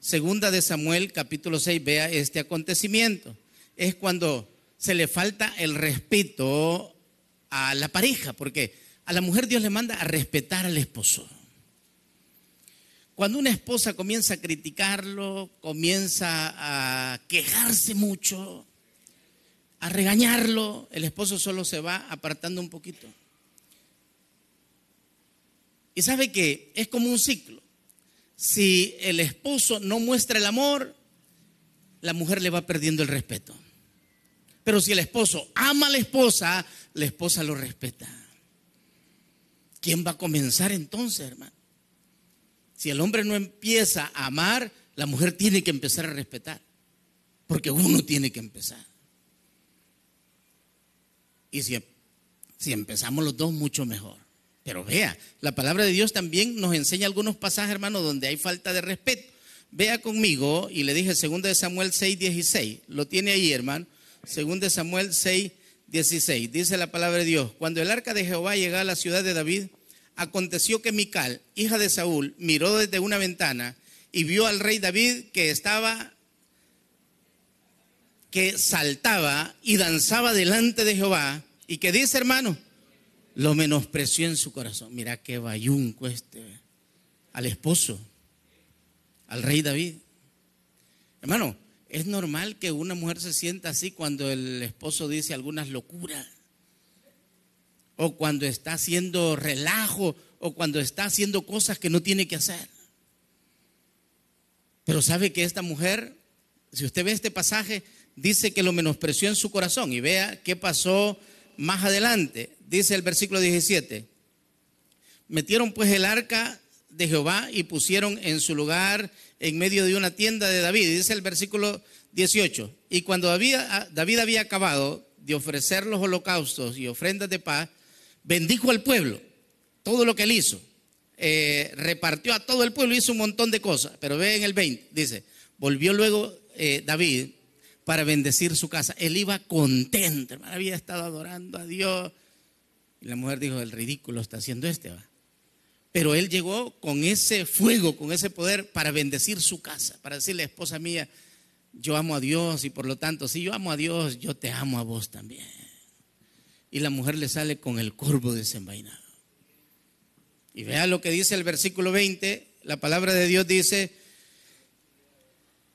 Segunda de Samuel, capítulo 6, vea este acontecimiento. Es cuando se le falta el respeto a la pareja, porque a la mujer Dios le manda a respetar al esposo. Cuando una esposa comienza a criticarlo, comienza a quejarse mucho, a regañarlo, el esposo solo se va apartando un poquito. Y sabe que es como un ciclo. Si el esposo no muestra el amor, la mujer le va perdiendo el respeto. Pero si el esposo ama a la esposa, la esposa lo respeta. ¿Quién va a comenzar entonces, hermano? Si el hombre no empieza a amar, la mujer tiene que empezar a respetar. Porque uno tiene que empezar. Y si, si empezamos los dos, mucho mejor. Pero vea, la palabra de Dios también nos enseña algunos pasajes, hermano, donde hay falta de respeto. Vea conmigo, y le dije 2 de Samuel 6, 16. Lo tiene ahí, hermano. 2 de Samuel 6, 16. Dice la palabra de Dios. Cuando el arca de Jehová llega a la ciudad de David, aconteció que Mical, hija de Saúl, miró desde una ventana y vio al rey David que estaba, que saltaba y danzaba delante de Jehová. ¿Y que dice, hermano? Lo menospreció en su corazón. Mira qué bayunco este, al esposo, al rey David. Hermano, es normal que una mujer se sienta así cuando el esposo dice algunas locuras o cuando está haciendo relajo, o cuando está haciendo cosas que no tiene que hacer. Pero sabe que esta mujer, si usted ve este pasaje, dice que lo menospreció en su corazón. Y vea qué pasó más adelante. Dice el versículo 17. Metieron pues el arca de Jehová y pusieron en su lugar en medio de una tienda de David. dice el versículo 18. Y cuando David, David había acabado de ofrecer los holocaustos y ofrendas de paz, bendijo al pueblo, todo lo que él hizo. Eh, repartió a todo el pueblo, hizo un montón de cosas. Pero ve en el 20, dice, volvió luego eh, David para bendecir su casa. Él iba contento, hermano, había estado adorando a Dios. Y la mujer dijo, el ridículo está haciendo este. ¿va? Pero él llegó con ese fuego, con ese poder para bendecir su casa, para decirle, esposa mía, yo amo a Dios y por lo tanto, si yo amo a Dios, yo te amo a vos también. Y la mujer le sale con el corvo desenvainado. Y vea lo que dice el versículo 20, la palabra de Dios dice,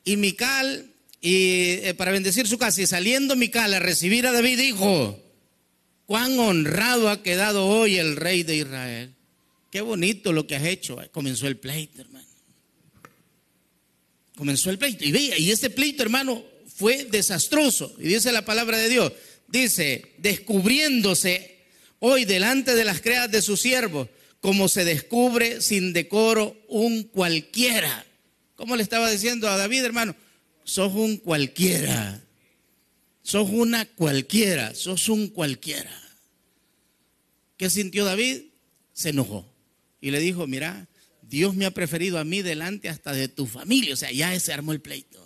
y Mical, y eh, para bendecir su casa, y saliendo Mical a recibir a David, dijo, cuán honrado ha quedado hoy el rey de Israel Qué bonito lo que has hecho. Comenzó el pleito, hermano. Comenzó el pleito. Y veía, y ese pleito, hermano, fue desastroso. Y dice la palabra de Dios, dice, descubriéndose hoy delante de las creas de su siervo, como se descubre sin decoro un cualquiera. ¿Cómo le estaba diciendo a David, hermano? Sos un cualquiera. Sos una cualquiera. Sos un cualquiera. ¿Qué sintió David? Se enojó y le dijo, mira, Dios me ha preferido a mí delante hasta de tu familia. O sea, ya se armó el pleito.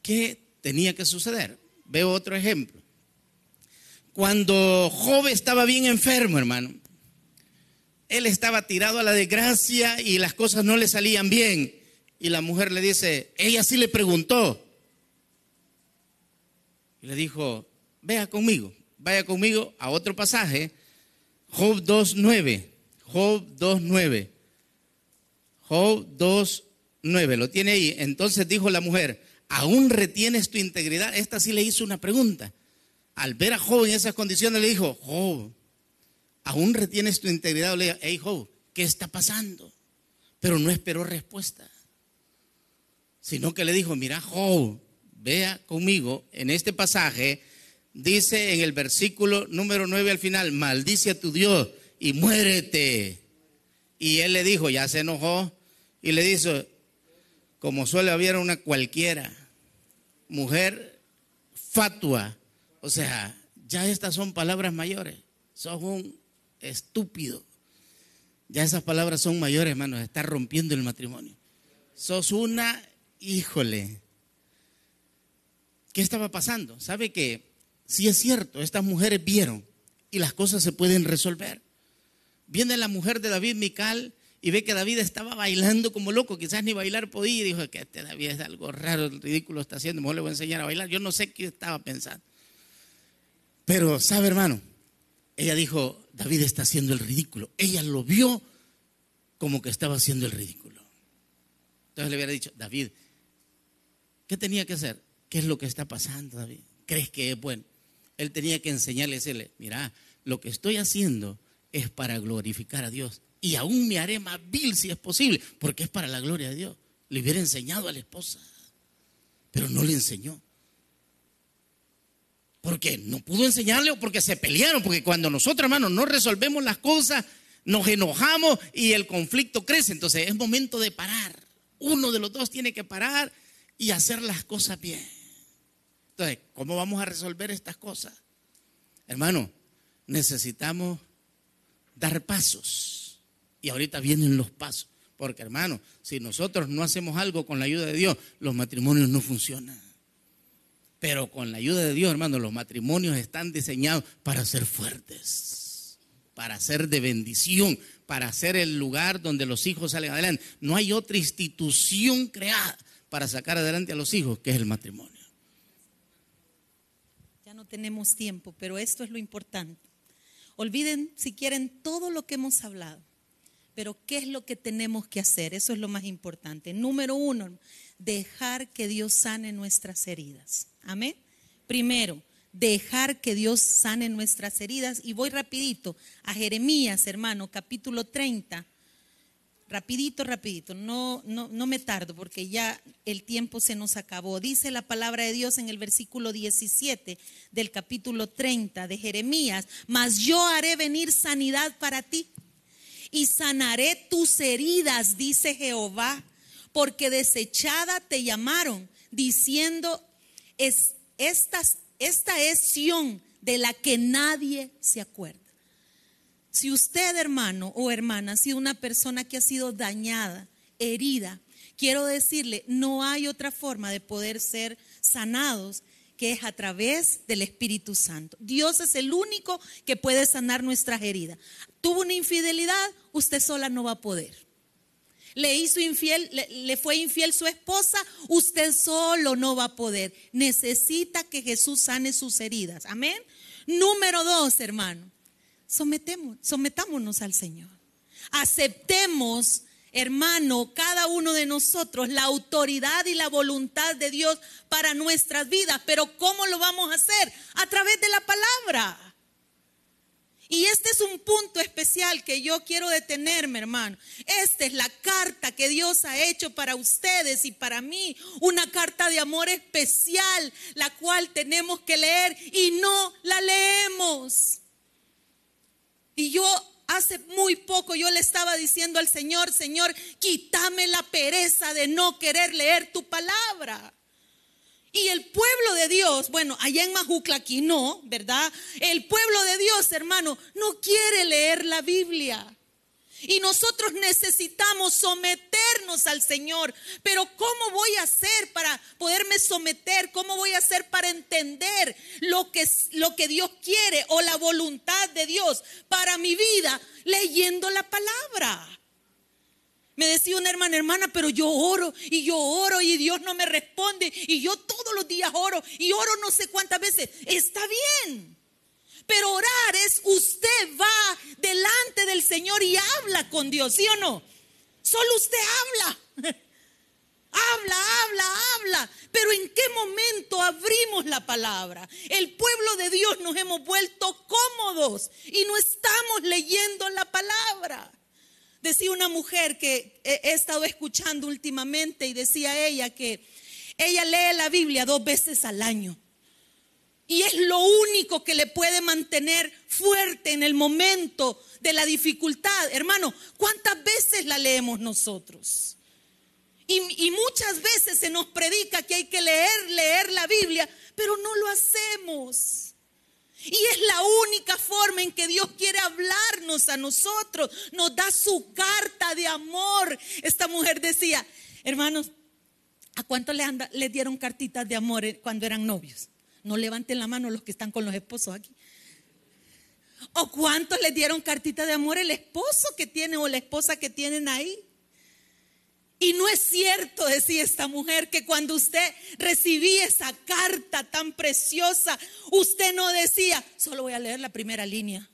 ¿Qué tenía que suceder? Veo otro ejemplo. Cuando Job estaba bien enfermo, hermano, él estaba tirado a la desgracia y las cosas no le salían bien. Y la mujer le dice, ella sí le preguntó. Y le dijo, vea conmigo, vaya conmigo a otro pasaje Job 2.9. Job 2.9. Job 2.9. Lo tiene ahí. Entonces dijo la mujer, ¿aún retienes tu integridad? Esta sí le hizo una pregunta. Al ver a Job en esas condiciones le dijo, Job, ¿aún retienes tu integridad? Le dijo, hey Job, ¿qué está pasando? Pero no esperó respuesta. Sino que le dijo, mira Job, vea conmigo en este pasaje dice en el versículo número 9 al final, maldice a tu Dios y muérete. Y él le dijo, ya se enojó, y le dijo, como suele haber una cualquiera, mujer fatua, o sea, ya estas son palabras mayores, sos un estúpido. Ya esas palabras son mayores, hermano, está rompiendo el matrimonio. Sos una, híjole. ¿Qué estaba pasando? ¿Sabe que si es cierto, estas mujeres vieron y las cosas se pueden resolver. Viene la mujer de David, Mical, y ve que David estaba bailando como loco, quizás ni bailar podía, y dijo que este David es algo raro, ridículo está haciendo, mejor le voy a enseñar a bailar. Yo no sé qué estaba pensando. Pero, ¿sabe, hermano? Ella dijo, David está haciendo el ridículo. Ella lo vio como que estaba haciendo el ridículo. Entonces le hubiera dicho, David, ¿qué tenía que hacer? ¿Qué es lo que está pasando, David? ¿Crees que es bueno? él tenía que enseñarle decirle, mira, lo que estoy haciendo es para glorificar a Dios. Y aún me haré más vil si es posible, porque es para la gloria de Dios. Le hubiera enseñado a la esposa, pero no le enseñó. ¿Por qué? No pudo enseñarle o porque se pelearon, porque cuando nosotros, hermanos, no resolvemos las cosas, nos enojamos y el conflicto crece. Entonces es momento de parar. Uno de los dos tiene que parar y hacer las cosas bien. Entonces, ¿cómo vamos a resolver estas cosas? Hermano, necesitamos dar pasos. Y ahorita vienen los pasos. Porque, hermano, si nosotros no hacemos algo con la ayuda de Dios, los matrimonios no funcionan. Pero con la ayuda de Dios, hermano, los matrimonios están diseñados para ser fuertes, para ser de bendición, para ser el lugar donde los hijos salen adelante. No hay otra institución creada para sacar adelante a los hijos que es el matrimonio no tenemos tiempo, pero esto es lo importante. Olviden si quieren todo lo que hemos hablado, pero ¿qué es lo que tenemos que hacer? Eso es lo más importante. Número uno, dejar que Dios sane nuestras heridas. Amén. Primero, dejar que Dios sane nuestras heridas. Y voy rapidito a Jeremías, hermano, capítulo 30 rapidito, rapidito, no, no, no me tardo porque ya el tiempo se nos acabó. Dice la palabra de Dios en el versículo 17 del capítulo 30 de Jeremías, mas yo haré venir sanidad para ti y sanaré tus heridas, dice Jehová, porque desechada te llamaron, diciendo, es, esta, esta es Sión de la que nadie se acuerda. Si usted, hermano o hermana, ha sido una persona que ha sido dañada, herida, quiero decirle, no hay otra forma de poder ser sanados que es a través del Espíritu Santo. Dios es el único que puede sanar nuestras heridas. Tuvo una infidelidad, usted sola no va a poder. Le hizo infiel, le, le, fue infiel su esposa, usted solo no va a poder. Necesita que Jesús sane sus heridas. Amén. Número dos, hermano. Sometemos, sometámonos al Señor. Aceptemos hermano, cada uno de nosotros la autoridad y la voluntad de Dios para nuestras vidas. Pero ¿cómo lo vamos a hacer? A través de la palabra. Y este es un punto especial que yo quiero detenerme, hermano. Esta es la carta que Dios ha hecho para ustedes y para mí. Una carta de amor especial, la cual tenemos que leer y no la leemos. Y yo hace muy poco yo le estaba diciendo al Señor, Señor, quítame la pereza de no querer leer tu palabra. Y el pueblo de Dios, bueno, allá en Majucla aquí no, ¿verdad? El pueblo de Dios, hermano, no quiere leer la Biblia. Y nosotros necesitamos someternos al Señor. Pero ¿cómo voy a hacer para poderme someter? ¿Cómo voy a hacer para entender lo que, lo que Dios quiere o la voluntad de Dios para mi vida? Leyendo la palabra. Me decía una hermana, hermana, pero yo oro y yo oro y Dios no me responde y yo todos los días oro y oro no sé cuántas veces. Está bien. Pero orar usted va delante del Señor y habla con Dios, ¿sí o no? Solo usted habla. [laughs] Habla, habla, habla. Pero ¿en qué momento abrimos la palabra? El pueblo de Dios nos hemos vuelto cómodos y no estamos leyendo la palabra. Decía una mujer que he estado escuchando últimamente y decía ella que ella lee la Biblia dos veces al año. Y es lo único que le puede mantener fuerte en el momento de la dificultad. Hermano, ¿cuántas veces la leemos nosotros? Y, y, muchas veces se nos predica que hay que leer, leer la Biblia, pero no lo hacemos. Y es la única forma en que Dios quiere hablarnos a nosotros. Nos da su carta de amor. Esta mujer decía, hermanos, ¿a cuánto le, anda, le dieron cartitas de amor cuando eran novios? No levanten la mano los que están con los esposos aquí. ¿O cuántos les dieron cartita de amor el esposo que tiene o la esposa que tienen ahí? Y no es cierto, decía esta mujer, que cuando usted recibía esa carta tan preciosa, usted no decía, solo voy a leer la primera línea.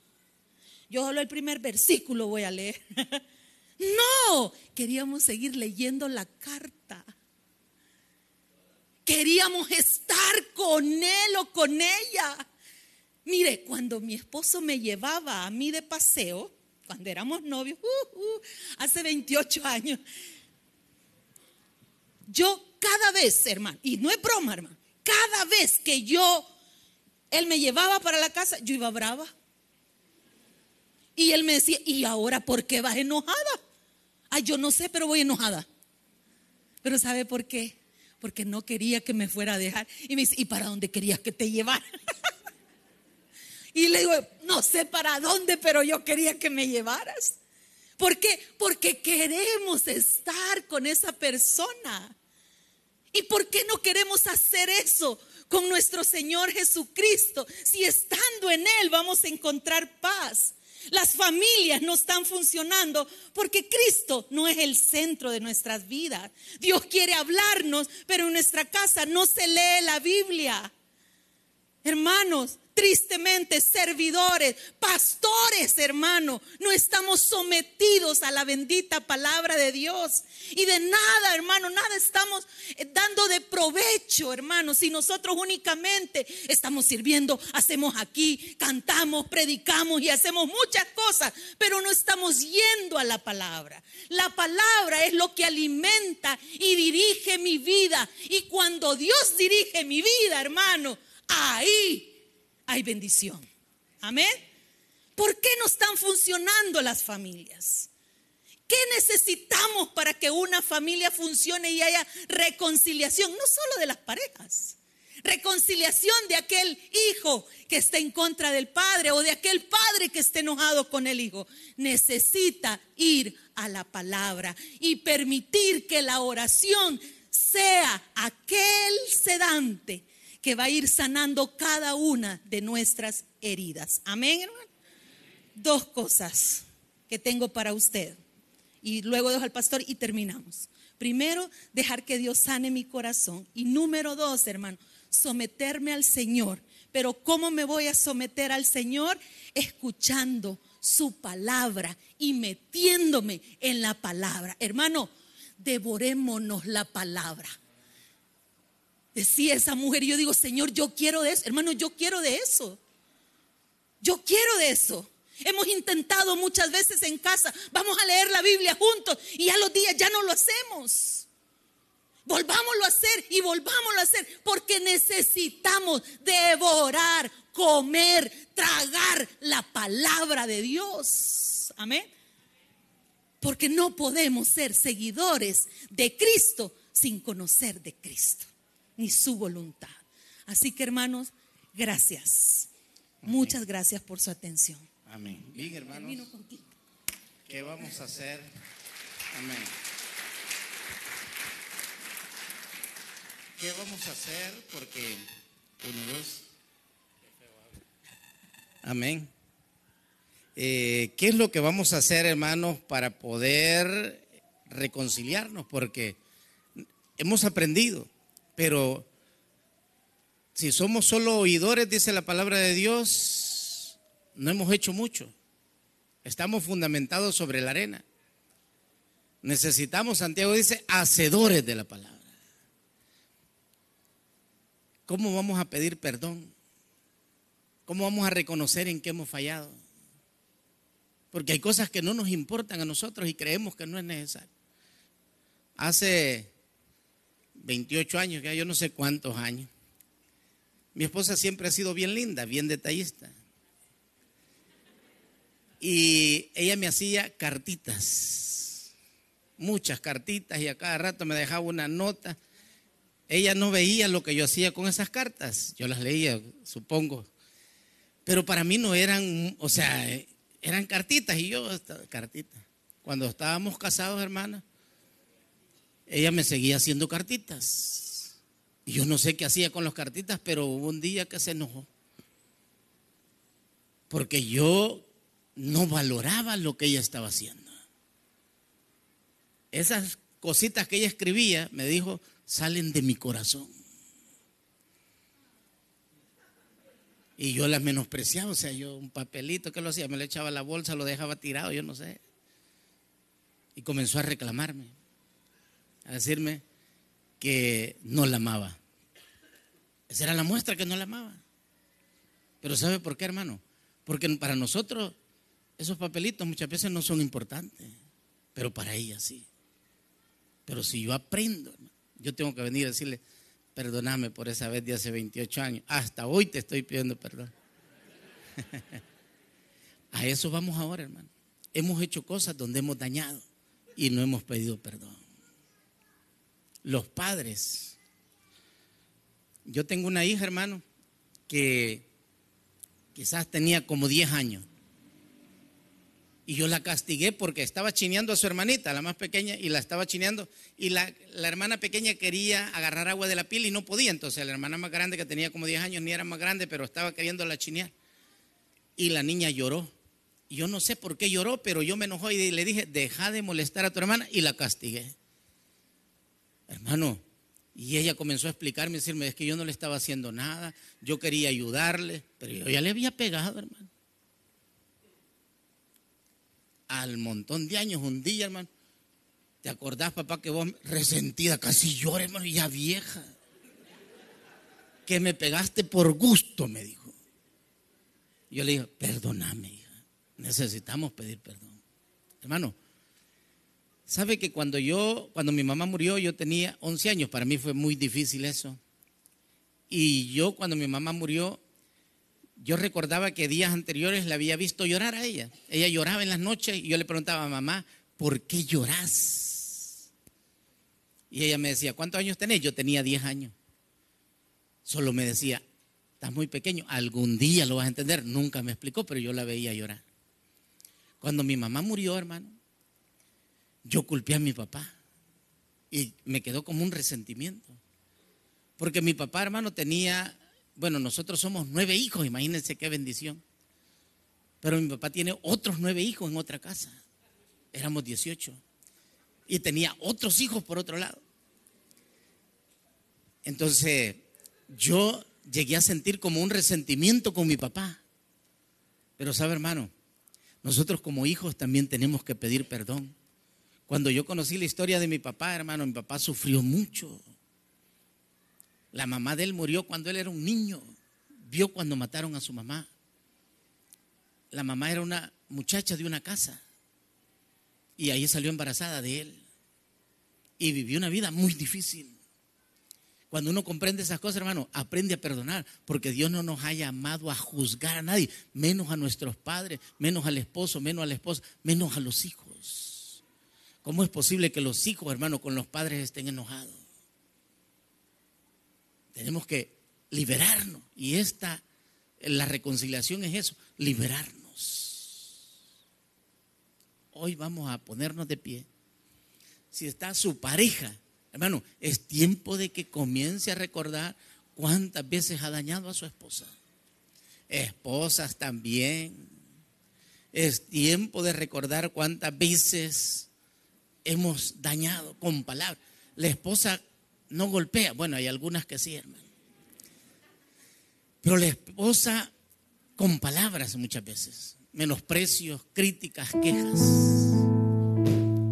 Yo solo el primer versículo voy a leer. [laughs] no, queríamos seguir leyendo la carta. Queríamos estar con él o con ella. Mire, cuando mi esposo me llevaba a mí de paseo, cuando éramos novios, uh, uh, hace 28 años, yo cada vez, hermano, y no es broma, hermano, cada vez que yo, él me llevaba para la casa, yo iba brava. Y él me decía, ¿y ahora por qué vas enojada? Ay, yo no sé, pero voy enojada. Pero ¿sabe por qué? Porque no quería que me fuera a dejar. Y me dice, ¿y para dónde querías que te llevara? [laughs] y le digo, no sé para dónde, pero yo quería que me llevaras. ¿Por qué? Porque queremos estar con esa persona. ¿Y por qué no queremos hacer eso con nuestro Señor Jesucristo? Si estando en Él vamos a encontrar paz. Las familias no están funcionando porque Cristo no es el centro de nuestras vidas. Dios quiere hablarnos, pero en nuestra casa no se lee la Biblia. Hermanos, tristemente servidores, pastores, hermano, no estamos sometidos a la bendita palabra de Dios. Y de nada, hermano, nada estamos eh, dando de provecho, hermano, si nosotros únicamente estamos sirviendo, hacemos aquí, cantamos, predicamos y hacemos muchas cosas, pero no estamos yendo a la palabra. La palabra es lo que alimenta y dirige mi vida. Y cuando Dios dirige mi vida, hermano, ahí hay bendición. Amén. ¿Por qué no están funcionando las familias? ¿Qué necesitamos para que una familia funcione y haya reconciliación? No solo de las parejas. Reconciliación de aquel hijo que está en contra del padre o de aquel padre que esté enojado con el hijo. Necesita ir a la palabra y permitir que la oración sea aquel sedante que va a ir sanando cada una de nuestras heridas. Amén, hermano. Dos cosas que tengo para usted y luego dejo al pastor y terminamos. Primero, dejar que Dios sane mi corazón. Y número dos, hermano, someterme al Señor. Pero ¿cómo me voy a someter al Señor? Escuchando su palabra y metiéndome en la palabra. Hermano, devorémonos la palabra. Decía esa mujer y yo digo, Señor, yo quiero de eso. Hermano, yo quiero de eso. Yo quiero de eso. Hemos intentado muchas veces en casa, vamos a leer la Biblia juntos y a los días ya no lo hacemos. Volvámoslo a hacer y volvámoslo a hacer porque necesitamos devorar, comer, tragar la palabra de Dios. Amén. Porque no podemos ser seguidores de Cristo sin conocer de Cristo ni su voluntad. Así que hermanos, gracias. Muchas gracias por su atención. Amén. Bien, hermanos. ¿Qué vamos a hacer? Amén. ¿Qué vamos a hacer? Porque uno, dos. Amén. Eh, ¿Qué es lo que vamos a hacer, hermanos, para poder reconciliarnos? Porque hemos aprendido, pero si somos solo oidores, dice la palabra de Dios, no hemos hecho mucho. Estamos fundamentados sobre la arena. Necesitamos, Santiago dice, hacedores de la palabra. ¿Cómo vamos a pedir perdón? ¿Cómo vamos a reconocer en qué hemos fallado? Porque hay cosas que no nos importan a nosotros y creemos que no es necesario. Hace 28 años, ya yo no sé cuántos años, mi esposa siempre ha sido bien linda, bien detallista. Y ella me hacía cartitas, muchas cartitas, y a cada rato me dejaba una nota. Ella no veía lo que yo hacía con esas cartas, yo las leía, supongo. Pero para mí no eran, o sea, eran cartitas y yo, cartitas. Cuando estábamos casados, hermana, ella me seguía haciendo cartitas. Y yo no sé qué hacía con las cartitas, pero hubo un día que se enojó. Porque yo no valoraba lo que ella estaba haciendo. Esas cositas que ella escribía, me dijo, salen de mi corazón. Y yo las menospreciaba, o sea, yo un papelito que lo hacía, me le echaba la bolsa, lo dejaba tirado, yo no sé. Y comenzó a reclamarme, a decirme que no la amaba. Esa era la muestra que no la amaba. Pero ¿sabe por qué, hermano? Porque para nosotros esos papelitos muchas veces no son importantes, pero para ella sí. Pero si yo aprendo, yo tengo que venir a decirle, perdóname por esa vez de hace 28 años. Hasta hoy te estoy pidiendo perdón. [laughs] a eso vamos ahora, hermano. Hemos hecho cosas donde hemos dañado y no hemos pedido perdón. Los padres. Yo tengo una hija, hermano, que quizás tenía como 10 años y yo la castigué porque estaba chineando a su hermanita, la más pequeña, y la estaba chineando. Y la, hermana pequeña quería agarrar agua de la pila y no podía. Entonces la hermana más grande, que tenía como 10 años, ni era más grande, pero estaba queriendo la chinear. Y la niña lloró. yo no sé por qué lloró, pero yo me enojó y le dije, deja de molestar a tu hermana y la castigué. Hermano, y ella comenzó a explicarme, decirme, es que yo no le estaba haciendo nada, yo quería ayudarle, pero yo ya le había pegado, hermano al montón de años, un día, hermano. ¿Te acordás, papá, que vos resentida, casi llora, hermano, ya vieja? Que me pegaste por gusto, me dijo. Yo le dije, perdóname, hija. Necesitamos pedir perdón. Hermano, ¿sabe que cuando yo, cuando mi mamá murió, yo tenía 11 años? Para mí fue muy difícil eso. Y yo, cuando mi mamá murió, yo recordaba que días anteriores la había visto llorar a ella. Ella lloraba en las noches y yo le preguntaba a mamá, ¿por qué lloras? Y ella me decía, ¿cuántos años tenés? Yo tenía 10 años. Solo me decía, estás muy pequeño, algún día lo vas a entender. Nunca me explicó, pero yo la veía llorar. Cuando mi mamá murió, hermano, yo culpé a mi papá y me quedó como un resentimiento. Porque mi papá, hermano, tenía, bueno, nosotros somos nueve hijos, imagínense qué bendición. Pero mi papá tiene otros nueve hijos en otra casa. Éramos 18. Y tenía otros hijos por otro lado. Entonces, yo llegué a sentir como un resentimiento con mi papá. Pero sabe, hermano, nosotros como hijos también tenemos que pedir perdón. Cuando yo conocí la historia de mi papá, hermano, mi papá sufrió mucho. La mamá de él murió cuando él era un niño. Vio cuando mataron a su mamá. La mamá era una muchacha de una casa. Y ahí salió embarazada de él. Y vivió una vida muy difícil. Cuando uno comprende esas cosas, hermano, aprende a perdonar, porque Dios no nos ha llamado a juzgar a nadie, menos a nuestros padres, menos al esposo, menos a la esposa, menos a los hijos. ¿Cómo es posible que los hijos, hermano, con los padres estén enojados? Tenemos que liberarnos. Y esta, la reconciliación es eso, liberarnos. Hoy vamos a ponernos de pie. Si está su pareja, hermano, es tiempo de que comience a recordar cuántas veces ha dañado a su esposa. Esposas también. Es tiempo de recordar cuántas veces hemos dañado con palabras. La esposa no golpea. Bueno, hay algunas que sí, hermano. Pero la esposa con palabras muchas veces, menosprecios, críticas, quejas.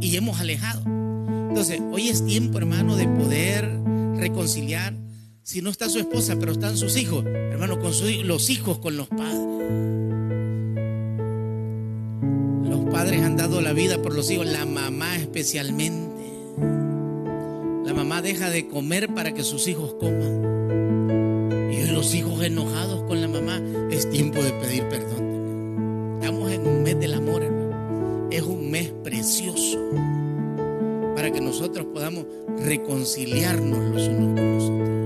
Y hemos alejado. Entonces, hoy es tiempo, hermano, de poder reconciliar. Si no está su esposa, pero están sus hijos, hermano, con los hijos con los padres. La vida por los hijos, la mamá especialmente mamá deja de comer para que sus hijos coman. Y los hijos enojados con la mamá, es tiempo de pedir perdón. Estamos en un mes del amor, hermano. Es un mes precioso para que nosotros podamos reconciliarnos los unos con los otros.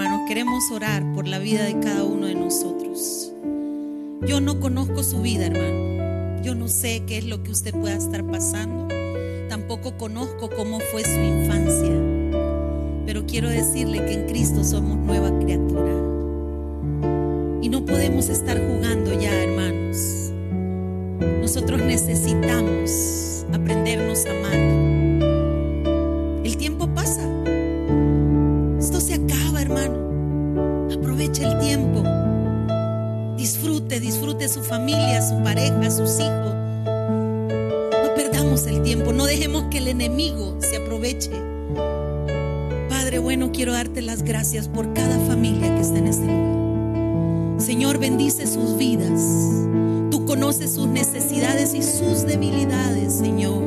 Hermanos. Queremos orar por la vida de cada uno de nosotros. Yo no conozco su vida, hermano. Yo no sé qué es lo que usted pueda estar pasando. Tampoco conozco cómo fue su infancia. Pero quiero decirle que en Cristo somos nueva criatura. Y no podemos estar jugando ya, hermanos. Nosotros necesitamos aprendernos a amar. Su familia, su pareja, sus hijos. No perdamos el tiempo, no dejemos que el enemigo se aproveche. Padre bueno, quiero darte las gracias por cada familia que está en este lugar. Señor, bendice sus vidas. Tú conoces sus necesidades y sus debilidades, Señor.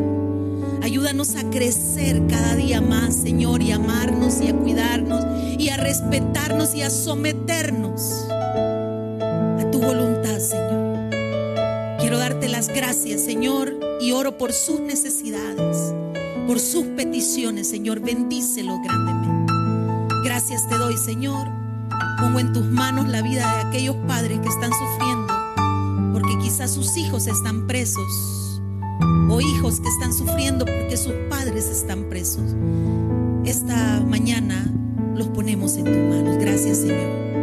Ayúdanos a crecer cada día más, Señor, y a amarnos y a cuidarnos y a respetarnos y a someternos gracias, Señor, y oro por sus necesidades, por sus peticiones, Señor. Bendícelo grandemente. Gracias te doy, Señor. Pongo en tus manos la vida de aquellos padres que están sufriendo, porque quizás sus hijos están presos, o hijos que están sufriendo porque sus padres están presos. Esta mañana los ponemos en tus manos. Gracias, Señor.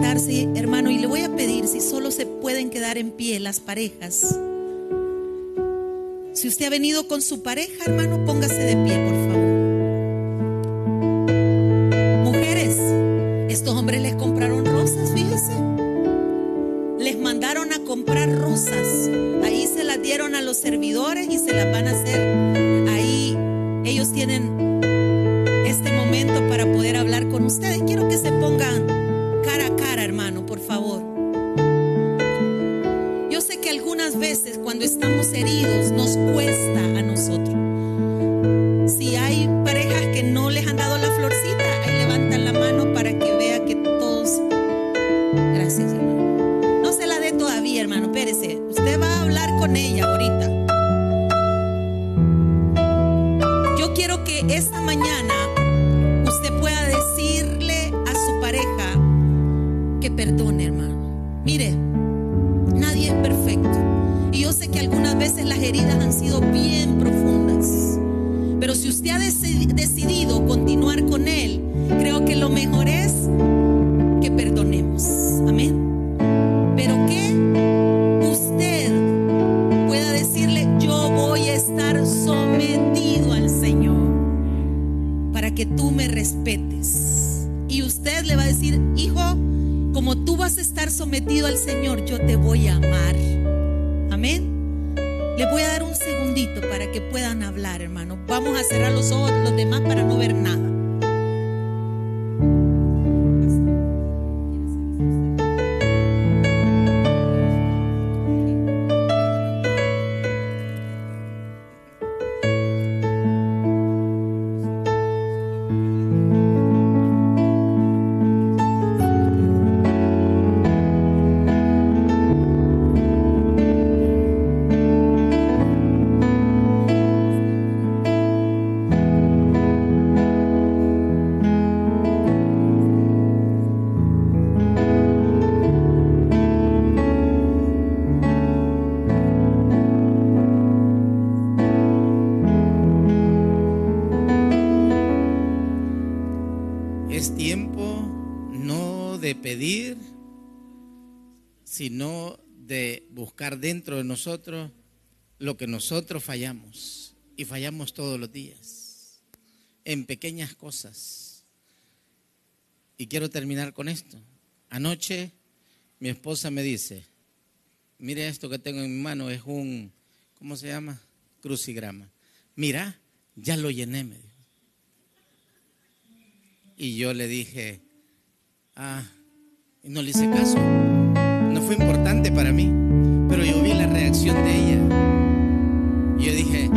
Sentarse, hermano, y le voy a pedir si solo se pueden quedar en pie las parejas. Si usted ha venido con su pareja, hermano, póngase de pie, por favor. Mujeres, estos hombres les compraron rosas, fíjese. Les mandaron a comprar rosas. Ahí se las dieron a los servidores y se las van a hacer. Ahí ellos tienen sino de buscar dentro de nosotros lo que nosotros fallamos. Y fallamos todos los días, en pequeñas cosas. Y quiero terminar con esto. Anoche mi esposa me dice, mire esto que tengo en mi mano, es un, ¿cómo se llama? Crucigrama. Mira, ya lo llené, me dijo. Y yo le dije, ah, no le hice caso no fue importante para mí, pero yo vi la reacción de ella. Y yo dije,